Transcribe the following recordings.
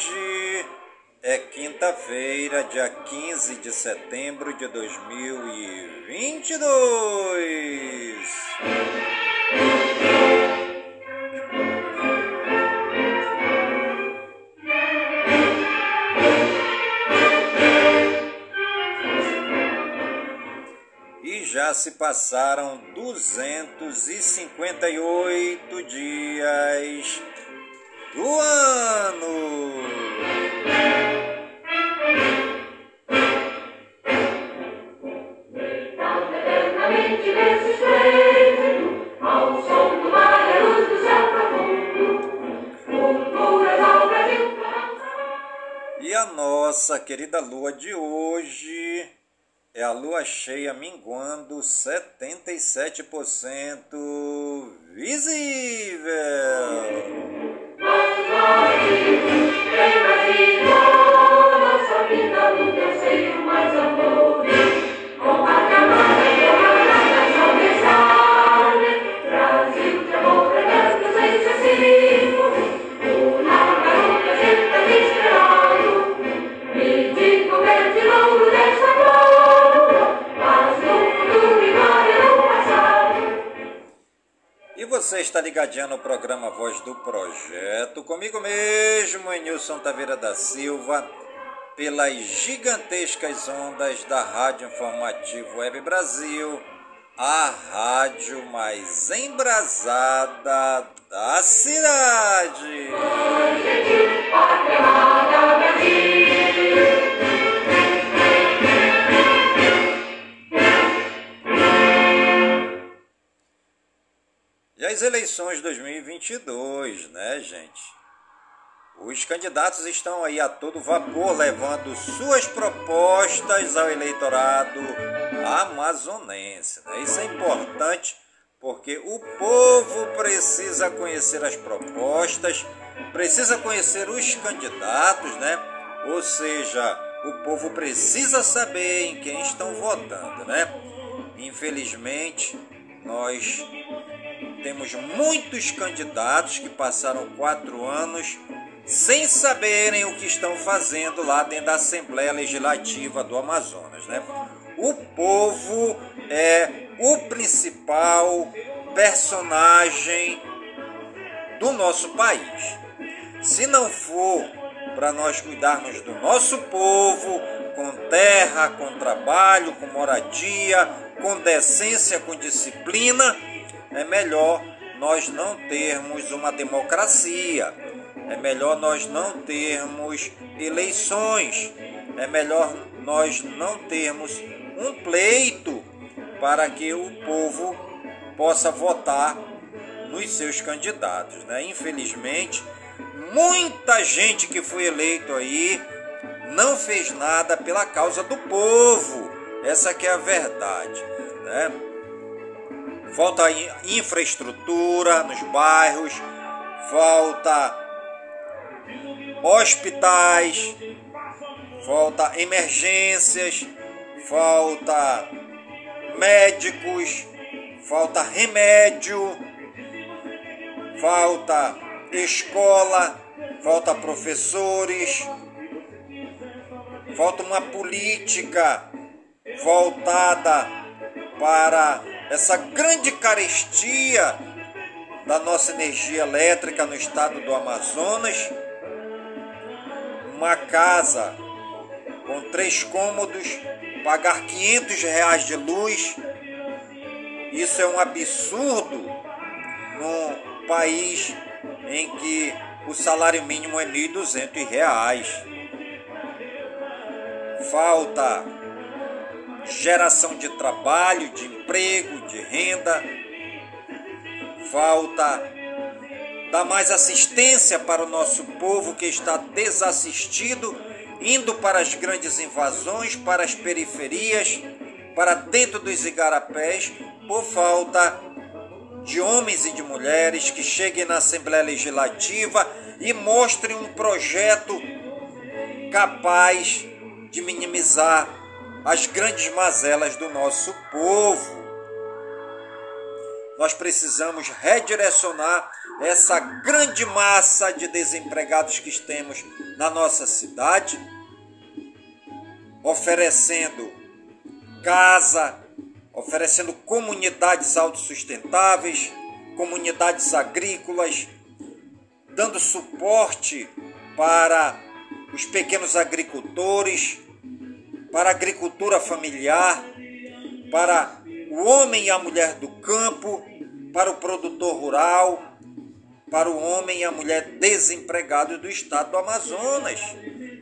hoje é quinta-feira, dia 15 de setembro de 2022. E já se passaram 258 dias do ano. Nossa querida lua de hoje é a lua cheia minguando 77% visível. Você está ligadinho no programa Voz do Projeto, comigo mesmo, Nilson Taveira da Silva, pelas gigantescas ondas da Rádio Informativo Web Brasil, a rádio mais embrasada da cidade. As eleições de 2022, né, gente? Os candidatos estão aí a todo vapor levando suas propostas ao eleitorado amazonense. Né? Isso é importante porque o povo precisa conhecer as propostas, precisa conhecer os candidatos, né? Ou seja, o povo precisa saber em quem estão votando, né? Infelizmente, nós temos muitos candidatos que passaram quatro anos sem saberem o que estão fazendo lá dentro da Assembleia Legislativa do Amazonas. Né? O povo é o principal personagem do nosso país. Se não for para nós cuidarmos do nosso povo, com terra, com trabalho, com moradia, com decência, com disciplina, é melhor nós não termos uma democracia, é melhor nós não termos eleições, é melhor nós não termos um pleito para que o povo possa votar nos seus candidatos. Né? Infelizmente, muita gente que foi eleito aí não fez nada pela causa do povo. Essa que é a verdade. Né? Falta infraestrutura nos bairros, falta hospitais, falta emergências, falta médicos, falta remédio, falta escola, falta professores, falta uma política voltada para essa grande carestia da nossa energia elétrica no estado do Amazonas uma casa com três cômodos, pagar 500 reais de luz. Isso é um absurdo num país em que o salário mínimo é R$ 1.200. Falta geração de trabalho, de emprego, de renda. Falta dar mais assistência para o nosso povo que está desassistido, indo para as grandes invasões, para as periferias, para dentro dos igarapés, por falta de homens e de mulheres que cheguem na Assembleia Legislativa e mostrem um projeto capaz de minimizar as grandes mazelas do nosso povo. Nós precisamos redirecionar essa grande massa de desempregados que temos na nossa cidade, oferecendo casa, oferecendo comunidades autossustentáveis, comunidades agrícolas, dando suporte para os pequenos agricultores, para a agricultura familiar, para o homem e a mulher do campo, para o produtor rural, para o homem e a mulher desempregados do estado do Amazonas.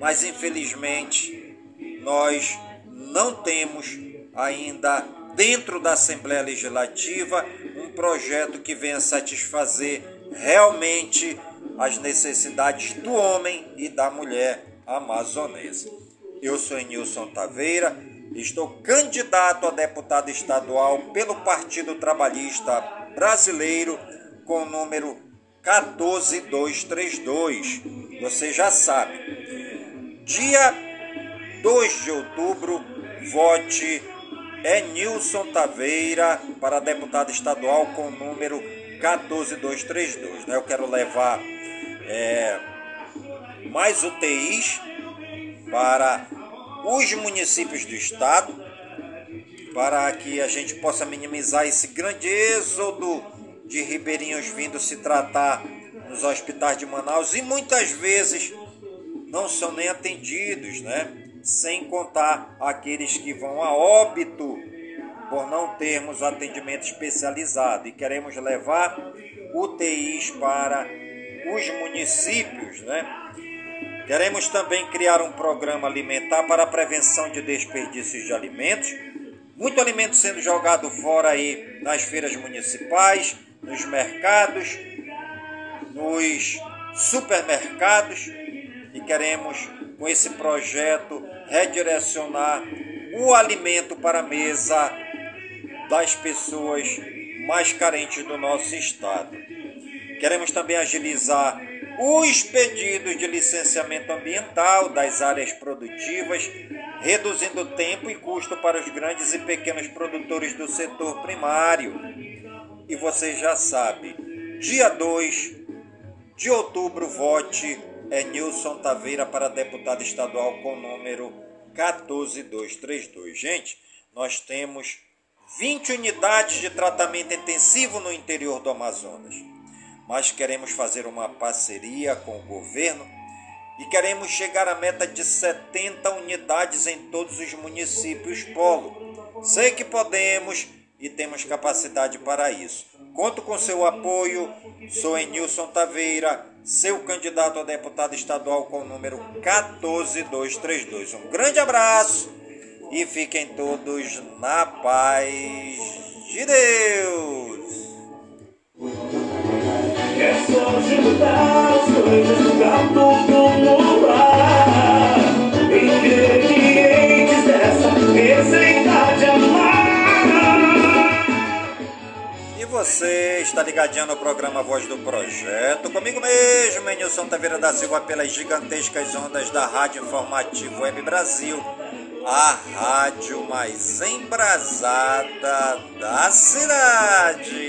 Mas infelizmente nós não temos ainda dentro da Assembleia Legislativa um projeto que venha satisfazer realmente as necessidades do homem e da mulher amazonesa. Eu sou Nilson Taveira, estou candidato a deputado estadual pelo Partido Trabalhista Brasileiro com o número 14232. Você já sabe. Dia 2 de outubro, vote é Nilson Taveira para deputado estadual com o número 14232. Né? Eu quero levar é, mais UTIs para os municípios do estado, para que a gente possa minimizar esse grande êxodo de ribeirinhos vindo se tratar nos hospitais de Manaus e muitas vezes não são nem atendidos, né? Sem contar aqueles que vão a óbito por não termos atendimento especializado e queremos levar UTIs para os municípios, né? Queremos também criar um programa alimentar para a prevenção de desperdícios de alimentos. Muito alimento sendo jogado fora aí nas feiras municipais, nos mercados, nos supermercados e queremos, com esse projeto, redirecionar o alimento para a mesa das pessoas mais carentes do nosso estado. Queremos também agilizar os pedidos de licenciamento ambiental das áreas produtivas, reduzindo tempo e custo para os grandes e pequenos produtores do setor primário e você já sabe, dia 2 de outubro, vote é Nilson Taveira para deputado estadual com número 14232. Gente, nós temos 20 unidades de tratamento intensivo no interior do Amazonas. Mas queremos fazer uma parceria com o governo e queremos chegar à meta de 70 unidades em todos os municípios polo. Sei que podemos e temos capacidade para isso. Conto com seu apoio. Sou Enilson Taveira, seu candidato a deputado estadual com o número 14232. Um grande abraço e fiquem todos na paz de Deus. Você está ligadinho no programa Voz do Projeto. Comigo mesmo, Menilson Taveira da Silva, pelas gigantescas ondas da Rádio Informativo Web Brasil, a rádio mais embrasada da cidade.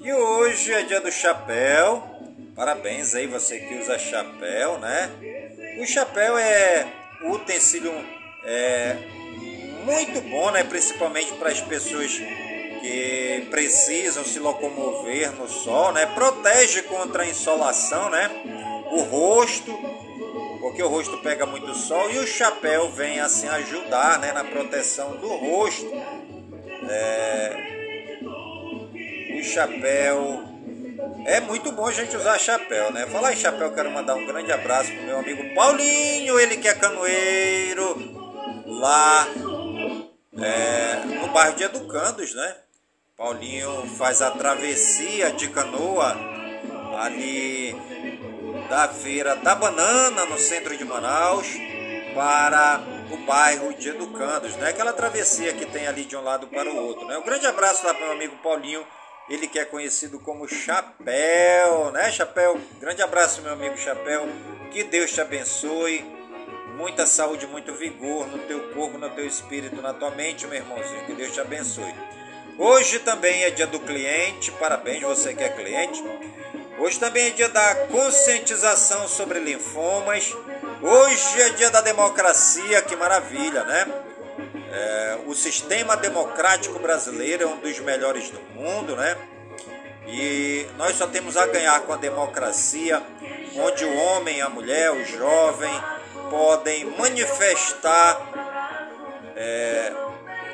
E hoje é dia do chapéu. Parabéns aí você que usa chapéu, né? O chapéu é utensílio é, muito bom, né? Principalmente para as pessoas que precisam se locomover no sol, né? Protege contra a insolação, né? O rosto, porque o rosto pega muito sol e o chapéu vem assim ajudar, né? Na proteção do rosto. É... O chapéu é muito bom a gente usar chapéu, né? Falar em chapéu, quero mandar um grande abraço pro meu amigo Paulinho, ele que é canoeiro, lá é, no bairro de Educandos, né? Paulinho faz a travessia de canoa ali da feira da banana no centro de Manaus para o bairro de Educandos, né? Aquela travessia que tem ali de um lado para o outro, né? Um grande abraço lá para o meu amigo Paulinho ele que é conhecido como Chapéu, né, Chapéu? Grande abraço, meu amigo Chapéu. Que Deus te abençoe. Muita saúde, muito vigor no teu corpo, no teu espírito, na tua mente, meu irmãozinho. Que Deus te abençoe. Hoje também é dia do cliente. Parabéns, você que é cliente. Hoje também é dia da conscientização sobre linfomas. Hoje é dia da democracia. Que maravilha, né? É, o sistema democrático brasileiro é um dos melhores do mundo, né? E nós só temos a ganhar com a democracia, onde o homem, a mulher, o jovem podem manifestar é,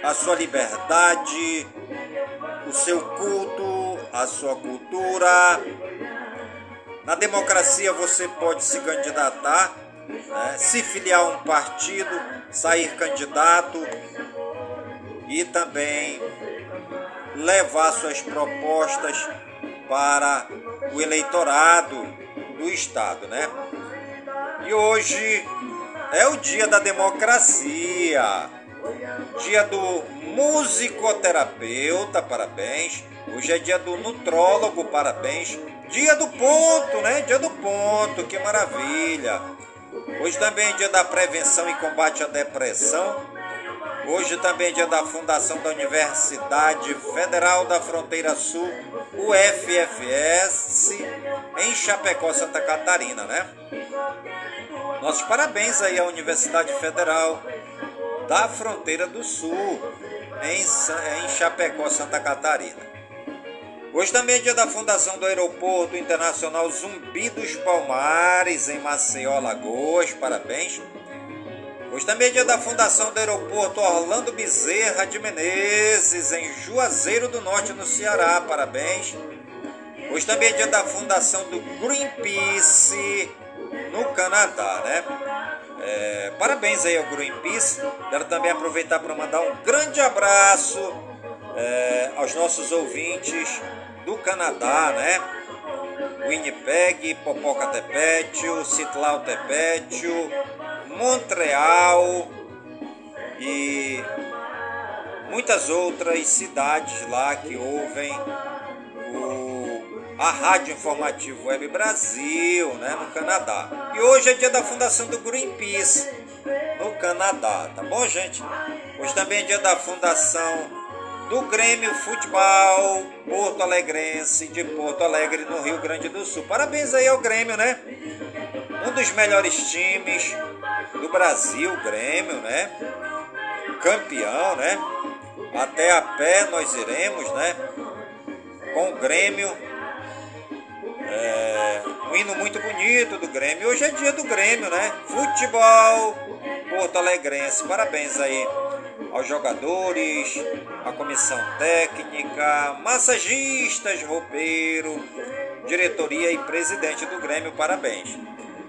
a sua liberdade, o seu culto, a sua cultura. Na democracia você pode se candidatar né, se filiar a um partido, sair candidato e também levar suas propostas para o eleitorado do Estado, né? E hoje é o dia da democracia, dia do musicoterapeuta, parabéns. Hoje é dia do nutrólogo, parabéns. Dia do ponto, né? Dia do ponto, que maravilha. Hoje também é dia da prevenção e combate à depressão. Hoje também é dia da fundação da Universidade Federal da Fronteira Sul, UFFS, em Chapecó, Santa Catarina, né? Nossos parabéns aí à Universidade Federal da Fronteira do Sul, em Chapecó, Santa Catarina. Hoje também é dia da fundação do Aeroporto Internacional Zumbi dos Palmares, em Maceió, Alagoas. Parabéns. Hoje também é dia da fundação do Aeroporto Orlando Bezerra de Menezes, em Juazeiro do Norte, no Ceará. Parabéns. Hoje também é dia da fundação do Greenpeace, no Canadá, né? É, parabéns aí ao Greenpeace. Quero também aproveitar para mandar um grande abraço é, aos nossos ouvintes do Canadá, né? Winnipeg, Popocatépetl, Tepetl, Montreal e muitas outras cidades lá que ouvem o, a Rádio Informativo Web Brasil, né, no Canadá. E hoje é dia da fundação do Greenpeace no Canadá, tá bom, gente? Hoje também é dia da fundação do Grêmio Futebol Porto Alegrense de Porto Alegre, no Rio Grande do Sul. Parabéns aí ao Grêmio, né? Um dos melhores times do Brasil, Grêmio, né? Campeão, né? Até a pé nós iremos, né? Com o Grêmio. Hino muito bonito do Grêmio. Hoje é dia do Grêmio, né? Futebol Porto Alegrense. Parabéns aí aos jogadores, à comissão técnica, massagistas, roupeiro, diretoria e presidente do Grêmio, parabéns.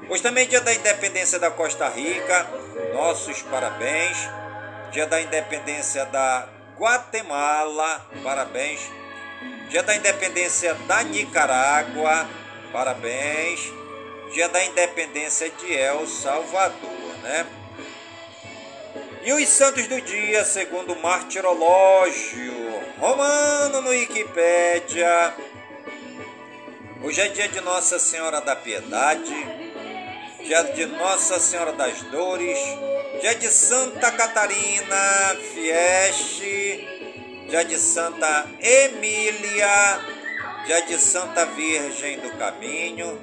Hoje também é dia da independência da Costa Rica, nossos parabéns. Dia da independência da Guatemala, parabéns. Dia da independência da Nicarágua, parabéns. Dia da independência de El Salvador, né? E os santos do dia, segundo o martirológio Wikipédia. Hoje é dia de Nossa Senhora da Piedade, dia de Nossa Senhora das Dores, dia de Santa Catarina Fieste, dia de Santa Emília, dia de Santa Virgem do Caminho,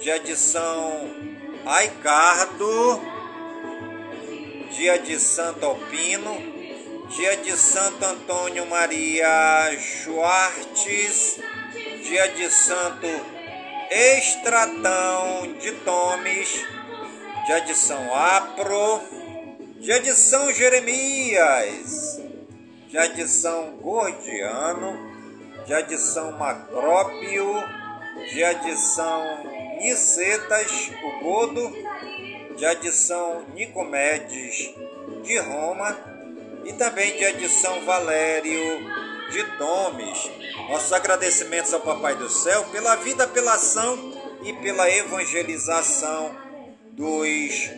dia de São Aicardo, dia de Santo Alpino, dia de Santo Antônio Maria Schwartz, dia de Santo Estratão de Tomes, dia de São Apro, dia de São Jeremias, dia de São Gordiano, dia de São Macrópio, de São Nicetas, o Godo, de São Nicomedes de Roma, e também de São Valério de Tomes. Nossos agradecimentos ao Papai do Céu pela vida, pela ação e pela evangelização dos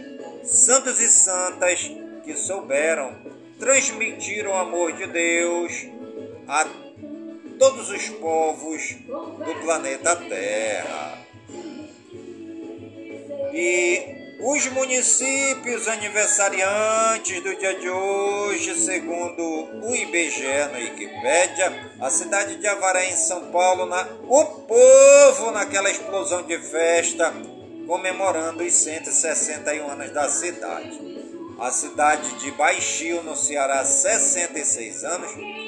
santos e santas que souberam transmitir o amor de Deus todos os povos do planeta Terra. E os municípios aniversariantes do dia de hoje, segundo o IBGE na Wikipédia, a cidade de Avaré em São Paulo, na, o povo naquela explosão de festa, comemorando os 161 anos da cidade. A cidade de Baixio, no Ceará, 66 anos.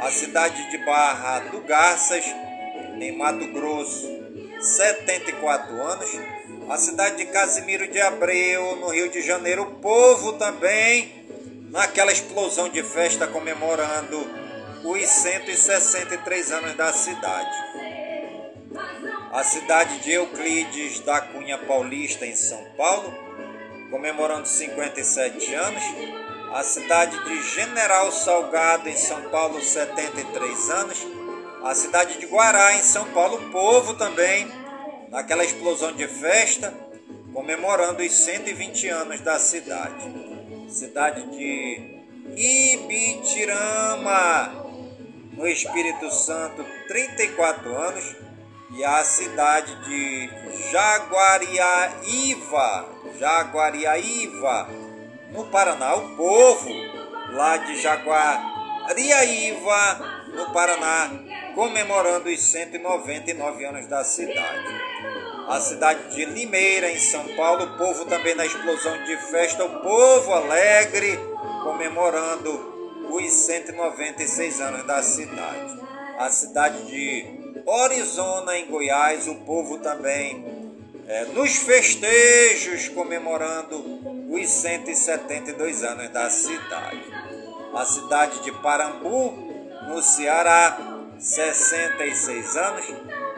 A cidade de Barra do Garças, em Mato Grosso, 74 anos a cidade de Casimiro de Abreu, no Rio de Janeiro, o povo também, naquela explosão de festa comemorando os 163 anos da cidade. A cidade de Euclides da Cunha Paulista, em São Paulo, comemorando 57 anos. A cidade de General Salgado, em São Paulo, 73 anos. A cidade de Guará, em São Paulo, povo também naquela explosão de festa, comemorando os 120 anos da cidade. Cidade de Ibitirama, no Espírito Santo, 34 anos. E a cidade de Jaguariaíva, Jaguariaíva, no Paraná. O povo lá de Jaguariaíva, no Paraná, comemorando os 199 anos da cidade a cidade de Limeira, em São Paulo, o povo também na explosão de festa, o povo alegre, comemorando os 196 anos da cidade. A cidade de Orizona, em Goiás, o povo também é, nos festejos, comemorando os 172 anos da cidade. A cidade de Parambu, no Ceará, 66 anos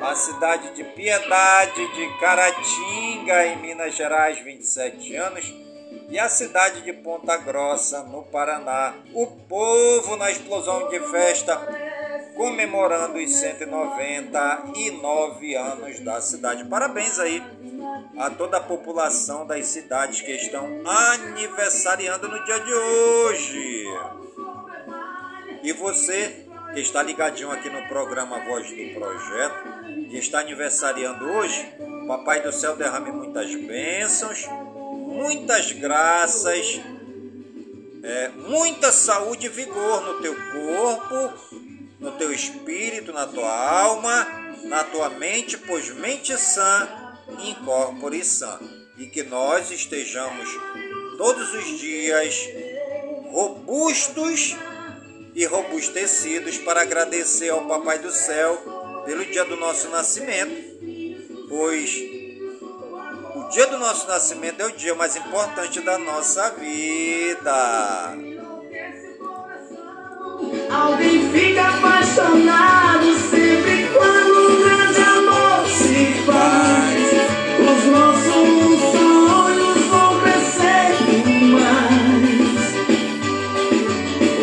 a cidade de Piedade de Caratinga, em Minas Gerais, 27 anos, e a cidade de Ponta Grossa, no Paraná. O povo na explosão de festa comemorando os 199 anos da cidade. Parabéns aí a toda a população das cidades que estão aniversariando no dia de hoje. E você que está ligadinho aqui no programa Voz do Projeto e está aniversariando hoje, Papai do Céu derrame muitas bênçãos, muitas graças, é, muita saúde e vigor no teu corpo, no teu espírito, na tua alma, na tua mente, pois mente sã, incorpore sã. E que nós estejamos todos os dias robustos e robustecidos para agradecer ao Papai do Céu pelo dia do nosso nascimento, pois o dia do nosso nascimento é o dia mais importante da nossa vida. Alguém fica apaixonado sempre quando um grande amor se faz. Os nossos sonhos vão crescer mais.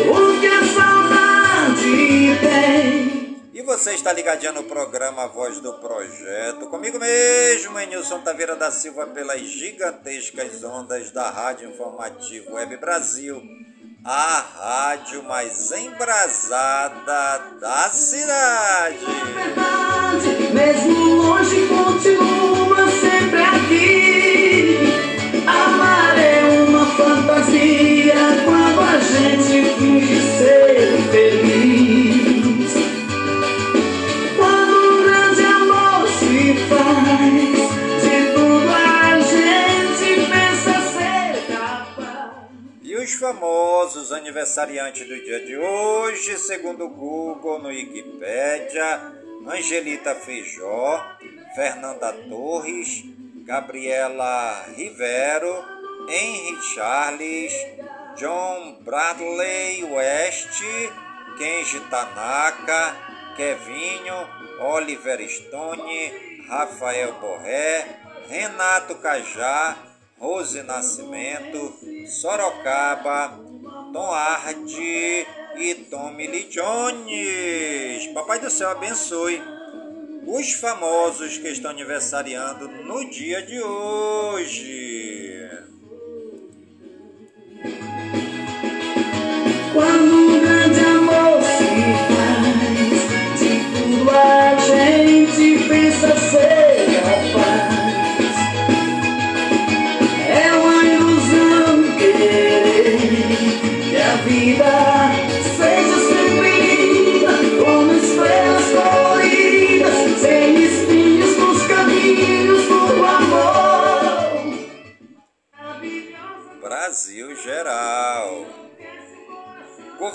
O que a saudade tem. E você está ligadinho no programa Voz do Projeto, comigo mesmo, Enilson Taveira da Silva, pelas gigantescas ondas da Rádio Informativo Web Brasil, a rádio mais embrasada da cidade. Mesmo longe, continua sempre famosos aniversariantes do dia de hoje, segundo o Google no Wikipédia, Angelita Feijó, Fernanda Torres, Gabriela Rivero, Henry Charles, John Bradley West, Kenji Tanaka, Kevinho, Oliver Stone, Rafael Borré, Renato Cajá, Rose Nascimento, Sorocaba, Tom Hardy e Tommy Lee Jones. Papai do céu abençoe os famosos que estão aniversariando no dia de hoje.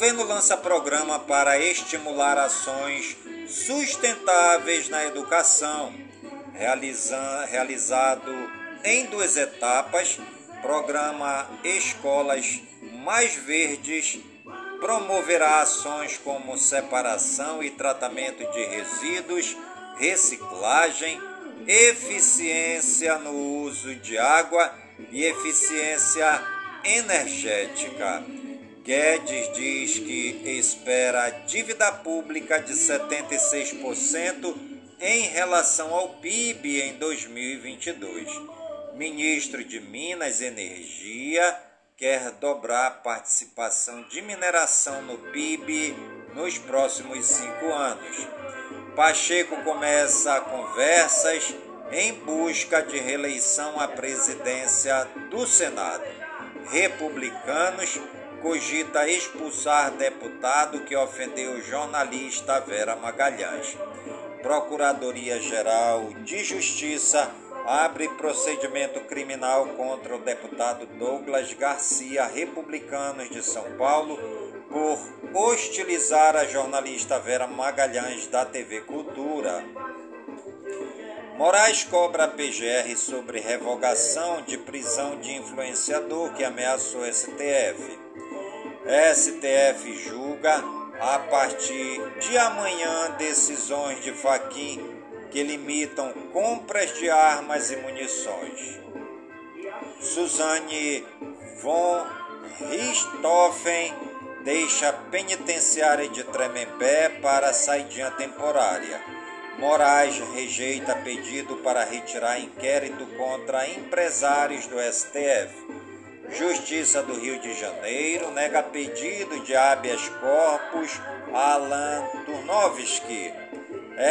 Governo lança programa para estimular ações sustentáveis na educação. Realiza- realizado em duas etapas, programa Escolas Mais Verdes promoverá ações como separação e tratamento de resíduos, reciclagem, eficiência no uso de água e eficiência energética. Guedes diz que espera dívida pública de 76% em relação ao PIB em 2022. Ministro de Minas e Energia quer dobrar a participação de mineração no PIB nos próximos cinco anos. Pacheco começa conversas em busca de reeleição à presidência do Senado. Republicanos cogita expulsar deputado que ofendeu jornalista Vera Magalhães. Procuradoria-Geral de Justiça abre procedimento criminal contra o deputado Douglas Garcia, republicanos de São Paulo, por hostilizar a jornalista Vera Magalhães da TV Cultura. Moraes cobra a PGR sobre revogação de prisão de influenciador que ameaçou STF. STF julga a partir de amanhã decisões de Faquim que limitam compras de armas e munições. Suzane von Richthofen deixa penitenciária de Tremembé para saidinha temporária. Moraes rejeita pedido para retirar inquérito contra empresários do STF. Justiça do Rio de Janeiro nega pedido de habeas corpus Alan Turnovski.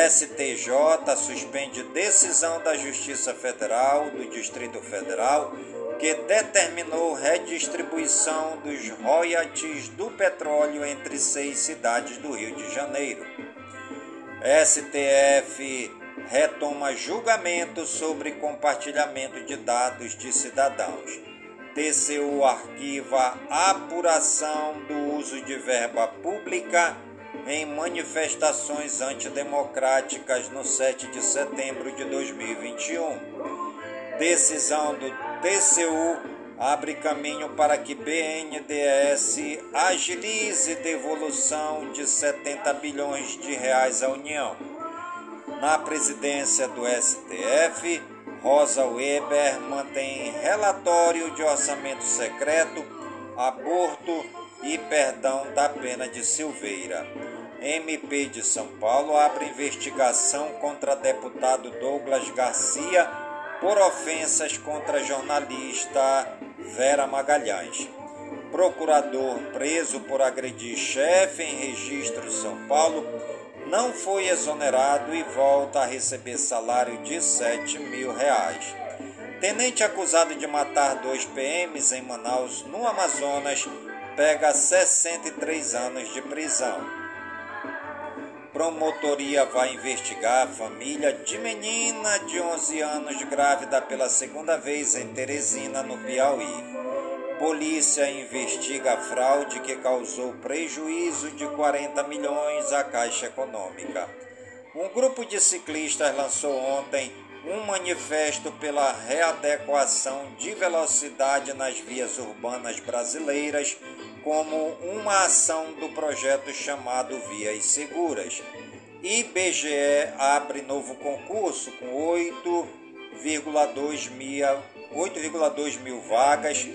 STJ suspende decisão da Justiça Federal do Distrito Federal que determinou redistribuição dos royalties do petróleo entre seis cidades do Rio de Janeiro. STF retoma julgamento sobre compartilhamento de dados de cidadãos. TCU arquiva apuração do uso de verba pública em manifestações antidemocráticas no 7 de setembro de 2021. Decisão do TCU abre caminho para que BNDES agilize devolução de 70 bilhões de reais à União. Na presidência do STF, Rosa Weber mantém relatório de orçamento secreto, aborto e perdão da pena de Silveira. MP de São Paulo abre investigação contra deputado Douglas Garcia por ofensas contra jornalista Vera Magalhães. procurador preso por agredir chefe em registro São Paulo, não foi exonerado e volta a receber salário de 7 mil reais. Tenente acusado de matar dois PMs em Manaus, no Amazonas, pega 63 anos de prisão. Promotoria vai investigar a família de menina de 11 anos grávida pela segunda vez em Teresina, no Piauí. Polícia investiga a fraude que causou prejuízo de 40 milhões à Caixa Econômica. Um grupo de ciclistas lançou ontem um manifesto pela readequação de velocidade nas vias urbanas brasileiras como uma ação do projeto chamado Vias Seguras. IBGE abre novo concurso com 8,2 mil, 8,2 mil vagas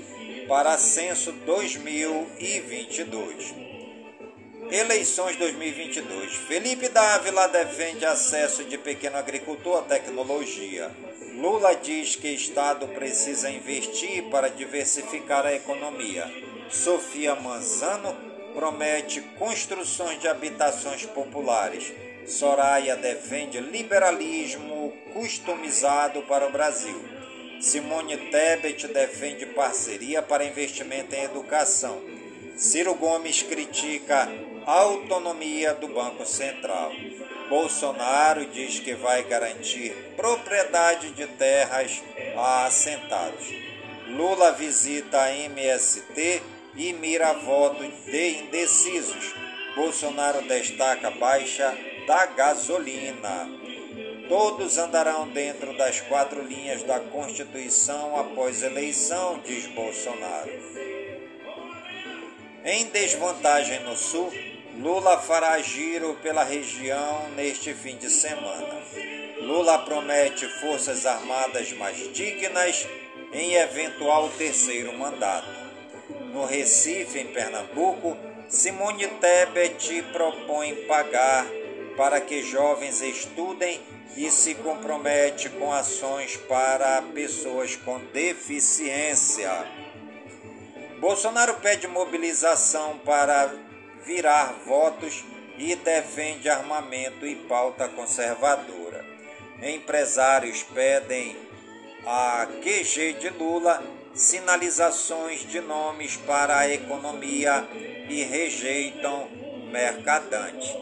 para censo 2022. Eleições 2022. Felipe Dávila defende acesso de pequeno agricultor à tecnologia. Lula diz que Estado precisa investir para diversificar a economia. Sofia Manzano promete construções de habitações populares. Soraya defende liberalismo customizado para o Brasil. Simone Tebet defende parceria para investimento em educação. Ciro Gomes critica a autonomia do Banco Central. Bolsonaro diz que vai garantir propriedade de terras a assentados. Lula visita a MST e mira voto de indecisos. Bolsonaro destaca baixa da gasolina. Todos andarão dentro das quatro linhas da Constituição após eleição, diz Bolsonaro. Em desvantagem no Sul, Lula fará giro pela região neste fim de semana. Lula promete forças armadas mais dignas em eventual terceiro mandato. No Recife, em Pernambuco, Simone Tebet propõe pagar para que jovens estudem e se compromete com ações para pessoas com deficiência. Bolsonaro pede mobilização para virar votos e defende armamento e pauta conservadora. Empresários pedem a QG de Lula sinalizações de nomes para a economia e rejeitam mercadante.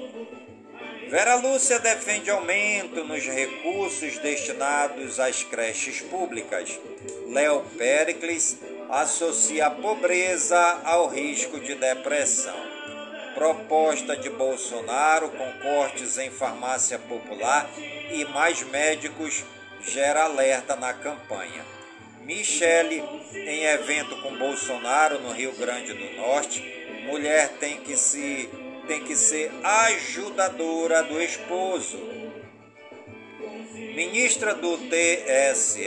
Vera Lúcia defende aumento nos recursos destinados às creches públicas. Léo Pericles associa a pobreza ao risco de depressão. Proposta de Bolsonaro com cortes em farmácia popular e mais médicos gera alerta na campanha. Michele, em evento com Bolsonaro no Rio Grande do Norte, mulher tem que se tem que ser ajudadora do esposo. Ministra do TSE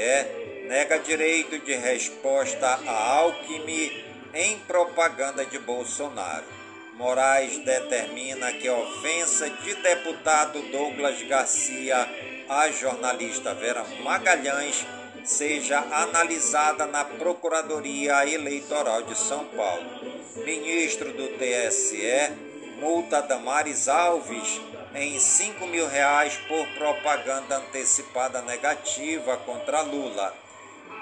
nega direito de resposta a Alckmin em propaganda de Bolsonaro. Moraes determina que ofensa de deputado Douglas Garcia à jornalista Vera Magalhães seja analisada na Procuradoria Eleitoral de São Paulo. Ministro do TSE multa Damares Alves em 5 mil reais por propaganda antecipada negativa contra Lula.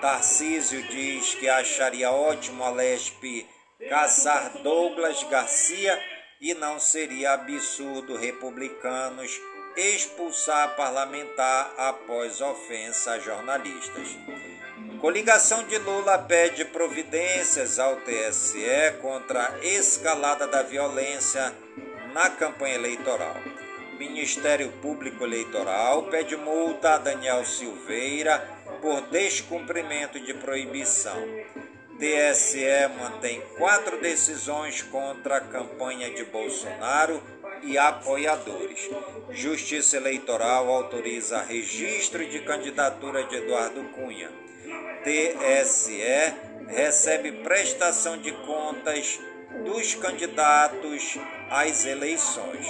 Tarcísio diz que acharia ótimo a Lespe caçar Douglas Garcia e não seria absurdo republicanos expulsar parlamentar após ofensa a jornalistas. Coligação de Lula pede providências ao TSE contra a escalada da violência na campanha eleitoral. Ministério Público Eleitoral pede multa a Daniel Silveira por descumprimento de proibição. TSE mantém quatro decisões contra a campanha de Bolsonaro e apoiadores. Justiça Eleitoral autoriza registro de candidatura de Eduardo Cunha. TSE recebe prestação de contas dos candidatos às eleições.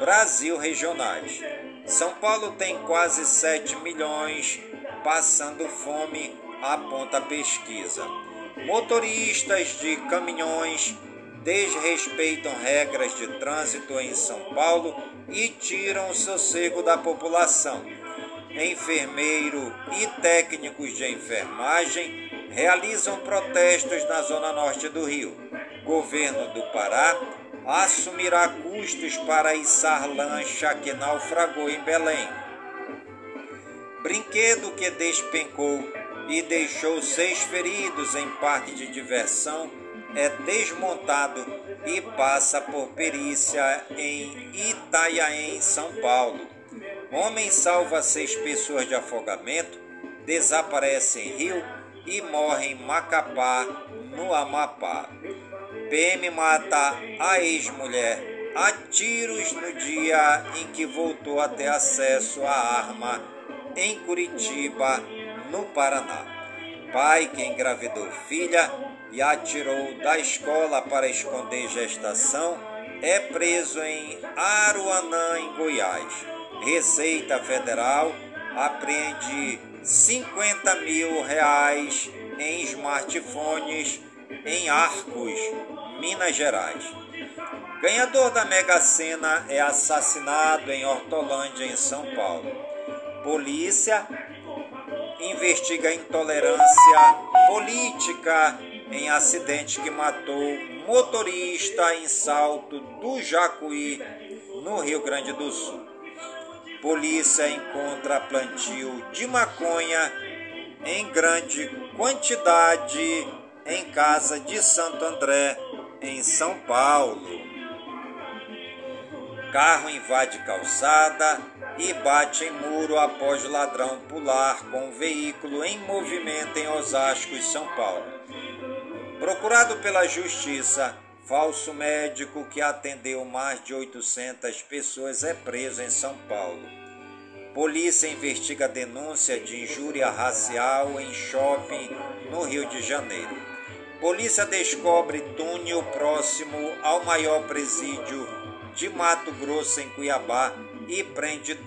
Brasil Regionais. São Paulo tem quase 7 milhões passando fome aponta pesquisa. Motoristas de caminhões desrespeitam regras de trânsito em São Paulo e tiram o sossego da população. Enfermeiro e técnicos de enfermagem realizam protestos na zona norte do Rio. Governo do Pará assumirá custos para içar lancha que naufragou em Belém. Brinquedo que despencou e deixou seis feridos em parque de diversão é desmontado e passa por perícia em Itaiaém, São Paulo. Homem salva seis pessoas de afogamento, desaparece em Rio e morre em Macapá, no Amapá. PM mata a ex-mulher a tiros no dia em que voltou a ter acesso à arma em Curitiba, no Paraná. Pai que engravidou filha e atirou da escola para esconder gestação é preso em Aruanã, em Goiás. Receita Federal apreende 50 mil reais em smartphones em Arcos, Minas Gerais. Ganhador da Mega Sena é assassinado em Hortolândia, em São Paulo. Polícia investiga intolerância política em acidente que matou motorista em Salto do Jacuí, no Rio Grande do Sul. Polícia encontra plantio de maconha em grande quantidade em casa de Santo André, em São Paulo. Carro invade calçada e bate em muro após ladrão pular com veículo em movimento em Osasco, São Paulo. Procurado pela Justiça, falso médico que atendeu mais de 800 pessoas é preso em São Paulo. Polícia investiga denúncia de injúria racial em shopping no Rio de Janeiro. Polícia descobre túnel próximo ao maior presídio de Mato Grosso, em Cuiabá, e prende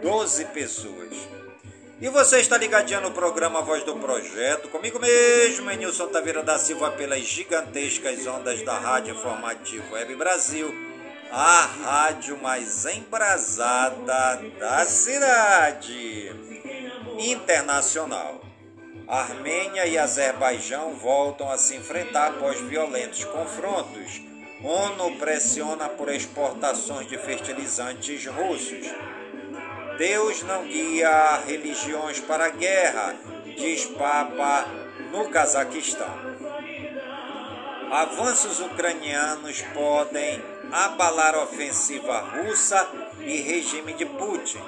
12 pessoas. E você está ligadinho no programa Voz do Projeto, comigo mesmo, Nilson Taveira da Silva, pelas gigantescas ondas da Rádio Informativo Web Brasil, a rádio mais embrasada da cidade internacional. Armênia e Azerbaijão voltam a se enfrentar após violentos confrontos. ONU pressiona por exportações de fertilizantes russos. Deus não guia religiões para a guerra, diz Papa no Cazaquistão. Avanços ucranianos podem abalar ofensiva russa e regime de Putin.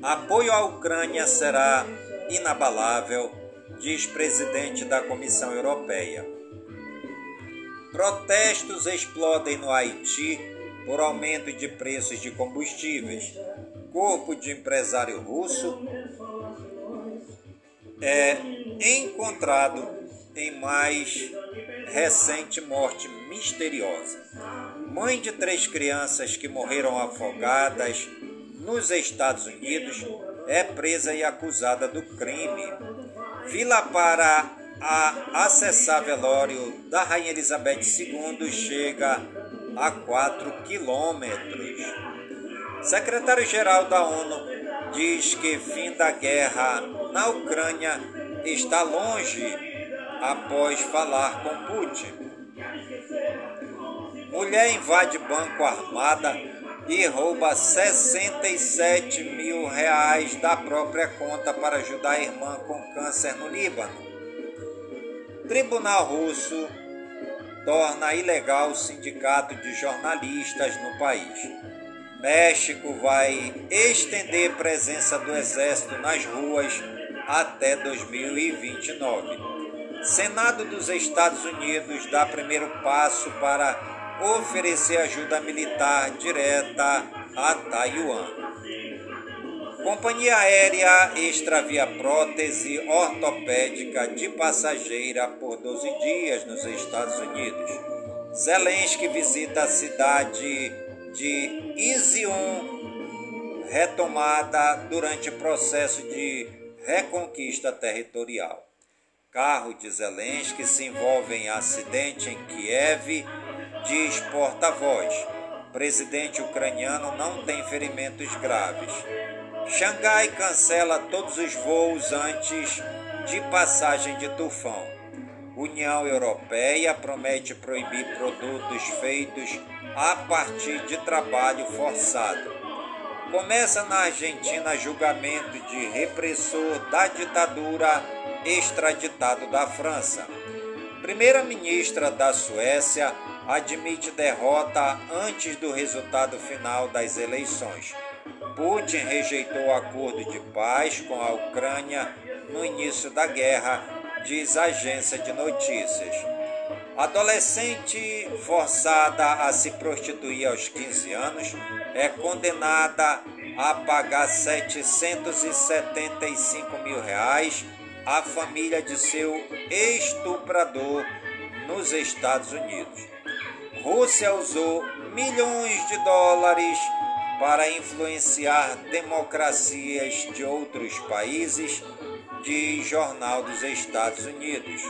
Apoio à Ucrânia será inabalável, diz presidente da Comissão Europeia. Protestos explodem no Haiti por aumento de preços de combustíveis. Corpo de empresário russo é encontrado em mais recente morte misteriosa. Mãe de três crianças que morreram afogadas nos Estados Unidos, é presa e acusada do crime. Fila para a acessar velório da Rainha Elizabeth II chega a 4 quilômetros. Secretário-geral da ONU diz que fim da guerra na Ucrânia está longe após falar com Putin. Mulher invade banco armada e rouba 67 mil reais da própria conta para ajudar a irmã com câncer no Líbano. Tribunal russo torna ilegal o sindicato de jornalistas no país. México vai estender presença do exército nas ruas até 2029. Senado dos Estados Unidos dá primeiro passo para oferecer ajuda militar direta a Taiwan. Companhia aérea extravia prótese ortopédica de passageira por 12 dias nos Estados Unidos. Zelensky visita a cidade de Izium, retomada durante processo de reconquista territorial. Carro de Zelensky se envolve em acidente em Kiev, diz porta-voz. Presidente ucraniano não tem ferimentos graves. Xangai cancela todos os voos antes de passagem de tufão. União Europeia promete proibir produtos feitos a partir de trabalho forçado. Começa na Argentina julgamento de repressor da ditadura extraditado da França. Primeira-ministra da Suécia admite derrota antes do resultado final das eleições. Putin rejeitou o acordo de paz com a Ucrânia no início da guerra, diz a agência de notícias. Adolescente forçada a se prostituir aos 15 anos é condenada a pagar 775 mil reais à família de seu estuprador nos Estados Unidos. Rússia usou milhões de dólares para influenciar democracias de outros países, diz Jornal dos Estados Unidos.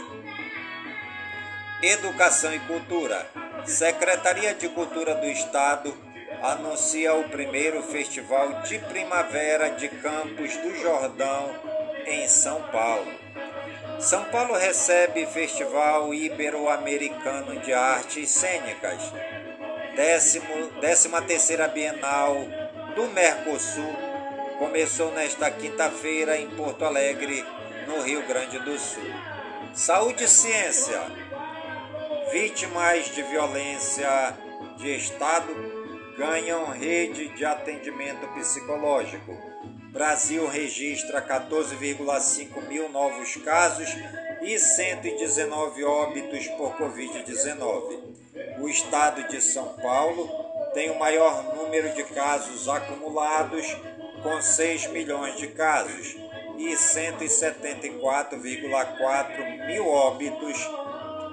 Educação e Cultura. Secretaria de Cultura do Estado anuncia o primeiro Festival de Primavera de Campos do Jordão em São Paulo. São Paulo recebe Festival Ibero-Americano de Artes Cênicas, 13 terceira Bienal do Mercosul, começou nesta quinta-feira em Porto Alegre, no Rio Grande do Sul. Saúde e ciência. Vítimas de violência de Estado ganham rede de atendimento psicológico. Brasil registra 14,5 mil novos casos e 119 óbitos por Covid-19. O estado de São Paulo tem o maior número de casos acumulados, com 6 milhões de casos e 174,4 mil óbitos,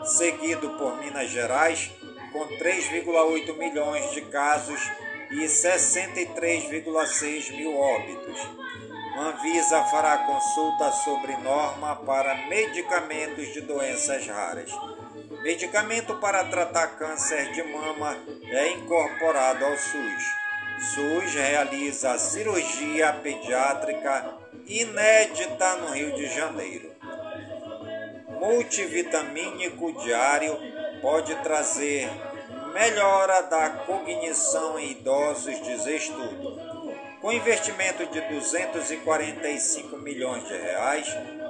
seguido por Minas Gerais, com 3,8 milhões de casos e 63,6 mil óbitos. Anvisa fará consulta sobre norma para medicamentos de doenças raras. Medicamento para tratar câncer de mama é incorporado ao SUS. SUS realiza cirurgia pediátrica inédita no Rio de Janeiro. Multivitamínico diário pode trazer melhora da cognição em idosos, diz estudo. Com investimento de 245 milhões de reais,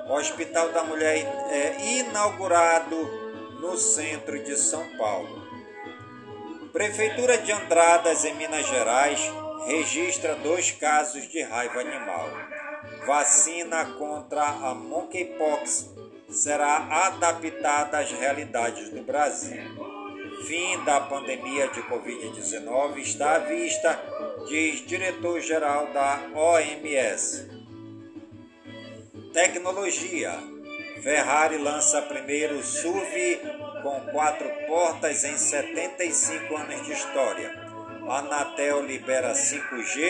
o Hospital da Mulher é inaugurado no centro de São Paulo. Prefeitura de Andradas, em Minas Gerais, registra dois casos de raiva animal. Vacina contra a monkeypox será adaptada às realidades do Brasil. Fim da pandemia de Covid-19 está à vista, diz diretor-geral da OMS. Tecnologia. Ferrari lança primeiro SUV com quatro portas em 75 anos de história. Anatel libera 5G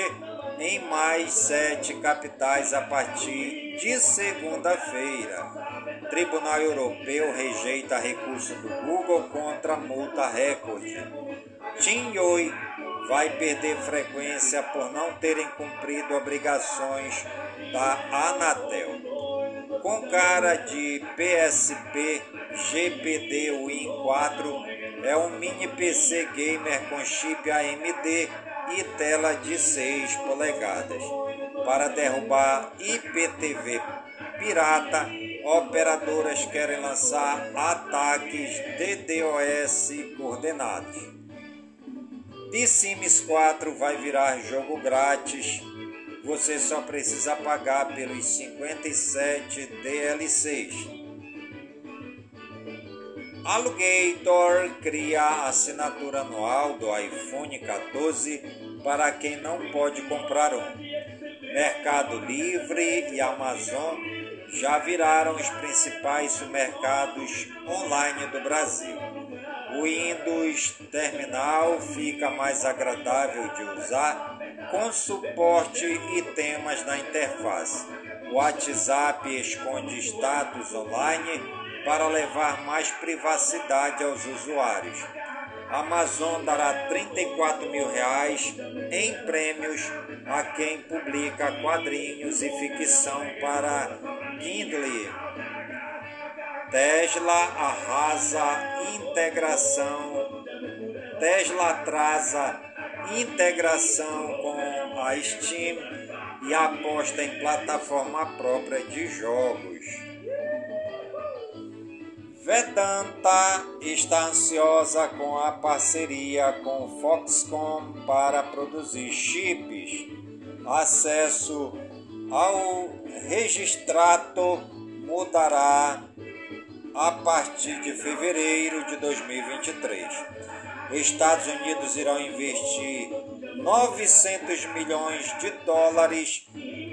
em mais sete capitais a partir de segunda-feira. Tribunal Europeu rejeita recurso do Google contra multa recorde. Tim Yoi vai perder frequência por não terem cumprido obrigações da Anatel com cara de PSP GPD Win 4, é um mini PC gamer com chip AMD e tela de 6 polegadas. Para derrubar IPTV pirata, operadoras querem lançar ataques DDoS coordenados. The Sims 4 vai virar jogo grátis você só precisa pagar pelos 57 DLCs. Alugator cria assinatura anual do iPhone 14 para quem não pode comprar um. Mercado Livre e Amazon já viraram os principais mercados online do Brasil. O Windows Terminal fica mais agradável de usar com suporte e temas na interface. O WhatsApp esconde status online para levar mais privacidade aos usuários. A Amazon dará 34 mil reais em prêmios a quem publica quadrinhos e ficção para Kindle. Tesla arrasa integração. Tesla atrasa integração com a Steam e aposta em plataforma própria de jogos. Vedanta está ansiosa com a parceria com Foxconn para produzir chips. Acesso ao registrato mudará a partir de fevereiro de 2023. Estados Unidos irão investir 900 milhões de dólares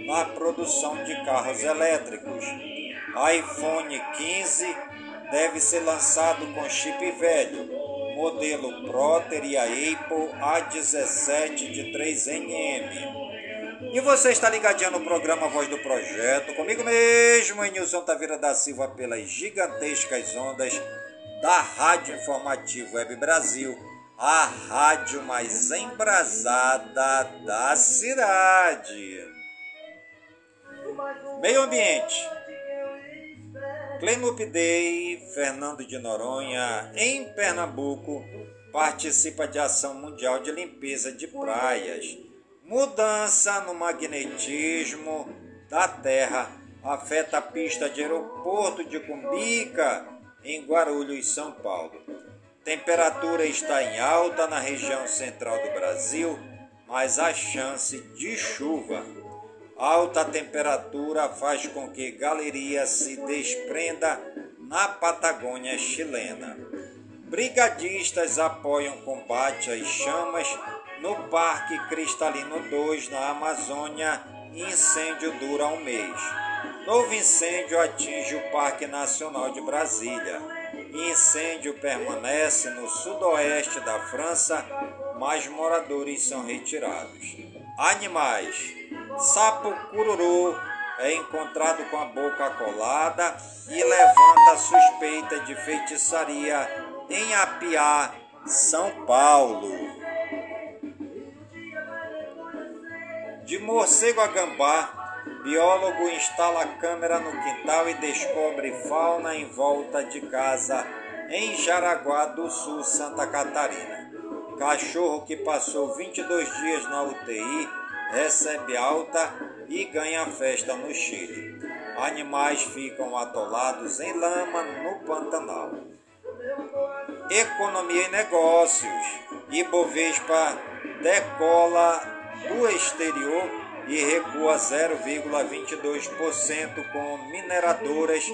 na produção de carros elétricos. iPhone 15 deve ser lançado com chip velho, modelo Pro teria Apple A17 de 3NM. E você está ligadinho no programa Voz do Projeto, comigo mesmo, Nilson Taveira da Silva, pelas gigantescas ondas da Rádio Informativo Web Brasil, a rádio mais embrasada da cidade. Meio Ambiente. Cleanup Day, Fernando de Noronha, em Pernambuco, participa de ação mundial de limpeza de praias. Mudança no magnetismo da Terra afeta a pista de aeroporto de Cumbica, em Guarulhos, São Paulo. Temperatura está em alta na região central do Brasil, mas há chance de chuva. Alta temperatura faz com que galeria se desprenda na Patagônia chilena. Brigadistas apoiam combate às chamas no Parque Cristalino 2, na Amazônia. Incêndio dura um mês. Novo incêndio atinge o Parque Nacional de Brasília. Incêndio permanece no sudoeste da França, mas moradores são retirados. Animais. Sapo cururu é encontrado com a boca colada e levanta suspeita de feitiçaria em Apiá, São Paulo. De morcego a gambá, biólogo instala câmera no quintal e descobre fauna em volta de casa em Jaraguá do Sul, Santa Catarina. Cachorro que passou 22 dias na UTI recebe alta e ganha festa no Chile. Animais ficam atolados em lama no Pantanal. Economia e negócios. Ibovespa decola do exterior e recua 0,22% com mineradoras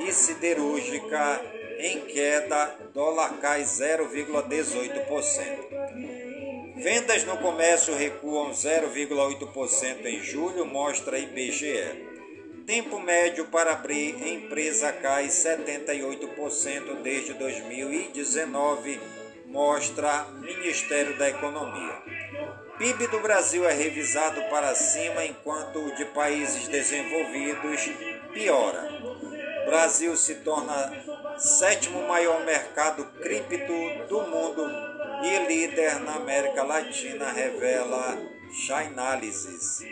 e siderúrgica em queda, dólar cai 0,18%. Vendas no comércio recuam 0,8% em julho, mostra IBGE. Tempo médio para abrir empresa cai 78% desde 2019, mostra Ministério da Economia. PIB do Brasil é revisado para cima, enquanto o de países desenvolvidos piora. Brasil se torna sétimo maior mercado cripto do mundo e líder na América Latina, revela Chainalysis.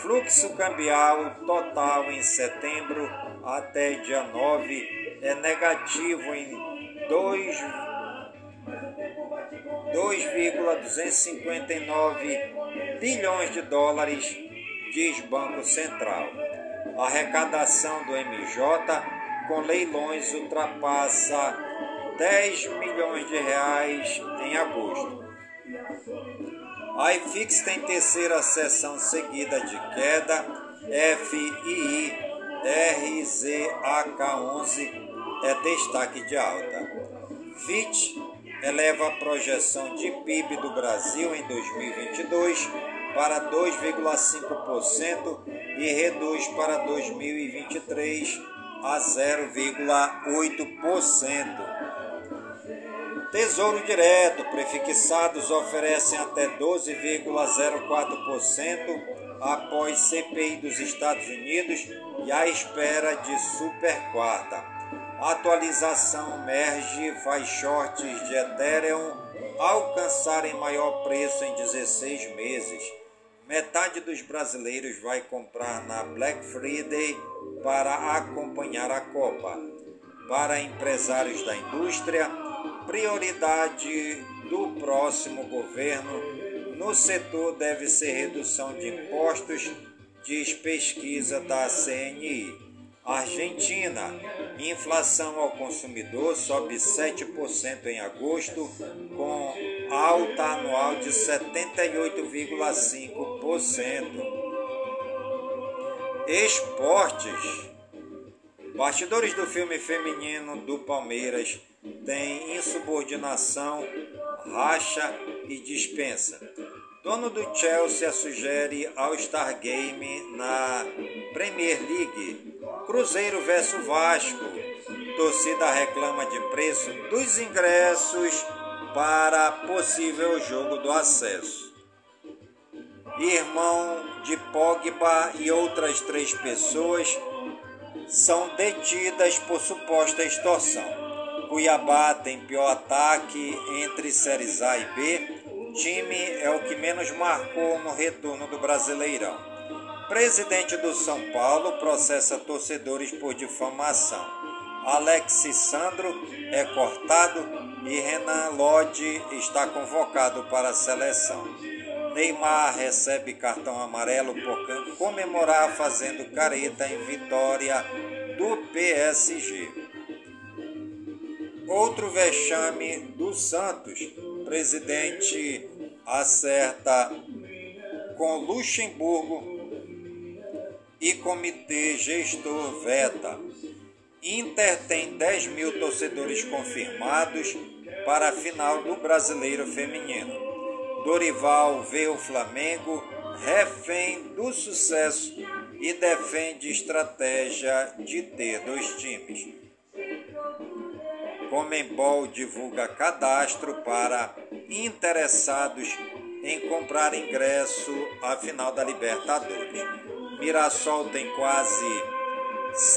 Fluxo cambial total em setembro até dia 9 é negativo em 2,259 bilhões de dólares, diz Banco Central. A arrecadação do MJ com leilões ultrapassa 10 milhões de reais em agosto. A IFIX tem terceira sessão seguida de queda, FII RZAK11 é destaque de alta. FIT eleva a projeção de PIB do Brasil em 2022 para 2,5% e reduz para 2023 a 0,8%. Tesouro Direto, prefixados oferecem até 12,04% após CPI dos Estados Unidos e à espera de super quarta. Atualização merge faz shorts de Ethereum alcançarem maior preço em 16 meses. Metade dos brasileiros vai comprar na Black Friday para acompanhar a Copa. Para empresários da indústria, prioridade do próximo governo no setor deve ser redução de impostos, diz pesquisa da CNI. Argentina, inflação ao consumidor sobe 7% em agosto, com alta anual de 78,5%. Esportes. Bastidores do filme feminino do Palmeiras têm insubordinação, racha e dispensa. Dono do Chelsea sugere All-Star Game na Premier League. Cruzeiro versus Vasco. Torcida reclama de preço dos ingressos para possível jogo do acesso. Irmão de Pogba e outras três pessoas são detidas por suposta extorsão. Cuiabá tem pior ataque entre séries A e B. Time é o que menos marcou no retorno do Brasileirão. Presidente do São Paulo processa torcedores por difamação. Alex Sandro é cortado e Renan Lodge está convocado para a seleção. Neymar recebe cartão amarelo por comemorar fazendo careta em vitória do PSG. Outro vexame do Santos. Presidente acerta com Luxemburgo e comitê gestor veta. Inter tem 10 mil torcedores confirmados para a final do Brasileiro Feminino. Dorival vê o Flamengo refém do sucesso e defende estratégia de ter dois times. Comembol divulga cadastro para interessados em comprar ingresso à final da Libertadores. Mirassol tem quase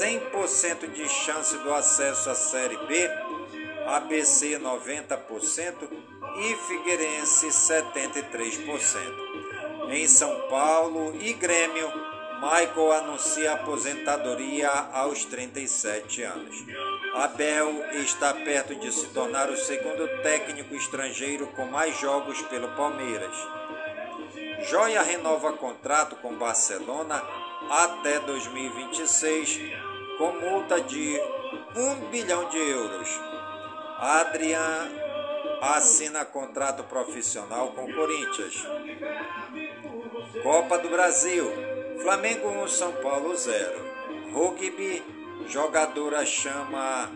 100% de chance do acesso à Série B, ABC 90% e Figueirense 73%. Em São Paulo e Grêmio, Michael anuncia aposentadoria aos 37 anos. Abel está perto de se tornar o segundo técnico estrangeiro com mais jogos pelo Palmeiras. Joia renova contrato com Barcelona até 2026, com multa de 1 bilhão de euros. Adrian assina contrato profissional com Corinthians. Copa do Brasil. Flamengo 1, São Paulo 0. Rugby, jogadora chama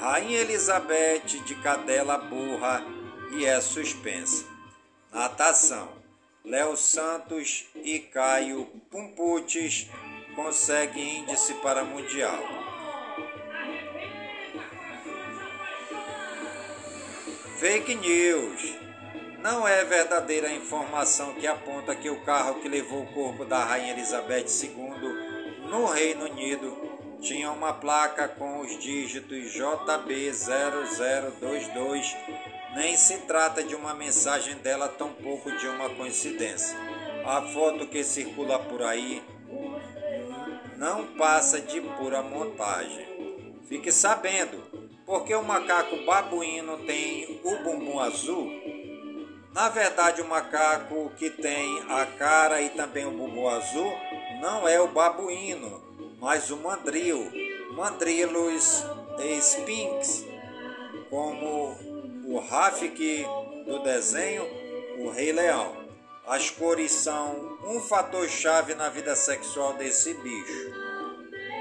Rainha Elizabeth de cadela burra e é suspensa. Natação. Léo Santos e Caio Pumputes conseguem índice para Mundial. Fake News. Não é verdadeira a informação que aponta que o carro que levou o corpo da Rainha Elizabeth II no Reino Unido tinha uma placa com os dígitos JB0022. Nem se trata de uma mensagem dela, tampouco de uma coincidência. A foto que circula por aí não passa de pura montagem. Fique sabendo, porque o macaco babuíno tem o bumbum azul na verdade, o macaco que tem a cara e também o bumbum azul não é o babuíno, mas o mandril, Mandrilus sphinx, como o Rafik do desenho O Rei Leão. As cores são um fator chave na vida sexual desse bicho.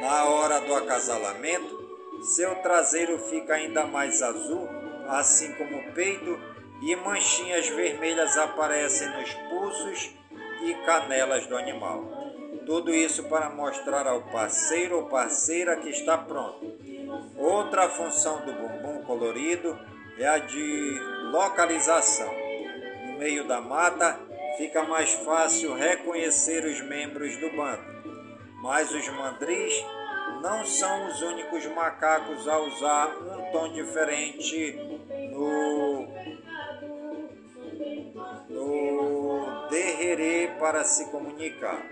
Na hora do acasalamento, seu traseiro fica ainda mais azul, assim como o peito e manchinhas vermelhas aparecem nos pulsos e canelas do animal. Tudo isso para mostrar ao parceiro ou parceira que está pronto. Outra função do bumbum colorido é a de localização. No meio da mata fica mais fácil reconhecer os membros do bando. Mas os mandris não são os únicos macacos a usar um tom diferente no, para se comunicar.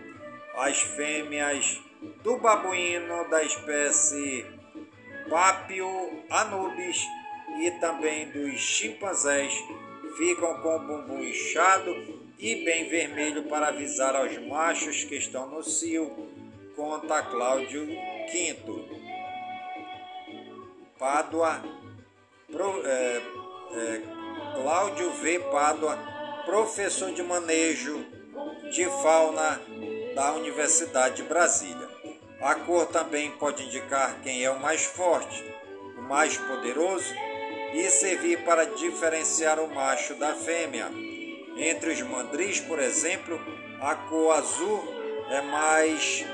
As fêmeas do babuíno da espécie Papio anubis e também dos chimpanzés ficam com o bumbum inchado e bem vermelho para avisar aos machos que estão no cio, conta Cláudio V. Pádua, pro, é, é, Cláudio V. Pádua, professor de manejo de fauna da Universidade de Brasília. A cor também pode indicar quem é o mais forte, o mais poderoso e servir para diferenciar o macho da fêmea. Entre os mandris, por exemplo, a cor azul é mais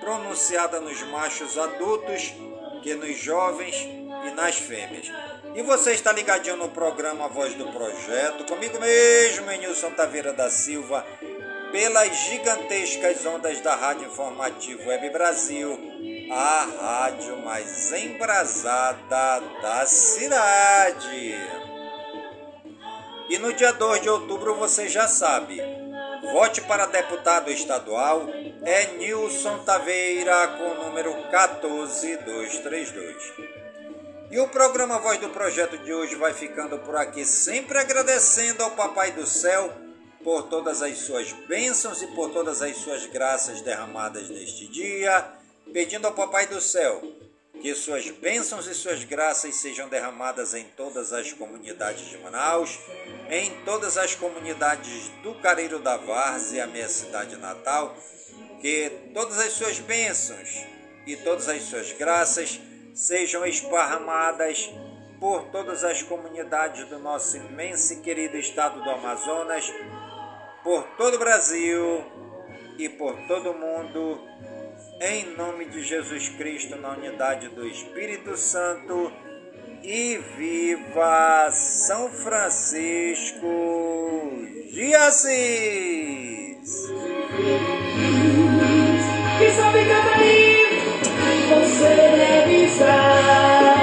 pronunciada nos machos adultos que nos jovens e nas fêmeas. E você está ligadinho no programa Voz do Projeto, comigo mesmo, Nilson Taveira da Silva, pelas gigantescas ondas da Rádio Informativo Web Brasil a rádio mais embrasada da cidade. E no dia 2 de outubro você já sabe, vote para deputado estadual é Nilson Taveira com o número 14232. E o programa Voz do Projeto de hoje vai ficando por aqui, sempre agradecendo ao Papai do Céu por todas as suas bênçãos e por todas as suas graças derramadas neste dia pedindo ao Papai do Céu que suas bênçãos e suas graças sejam derramadas em todas as comunidades de Manaus, em todas as comunidades do Careiro da Várzea, minha cidade natal, que todas as suas bênçãos e todas as suas graças sejam esparramadas por todas as comunidades do nosso imenso e querido estado do Amazonas, por todo o Brasil e por todo o mundo, em nome de Jesus Cristo, na unidade do Espírito Santo. E viva São Francisco de Assis! Que sabe cantar você deve estar.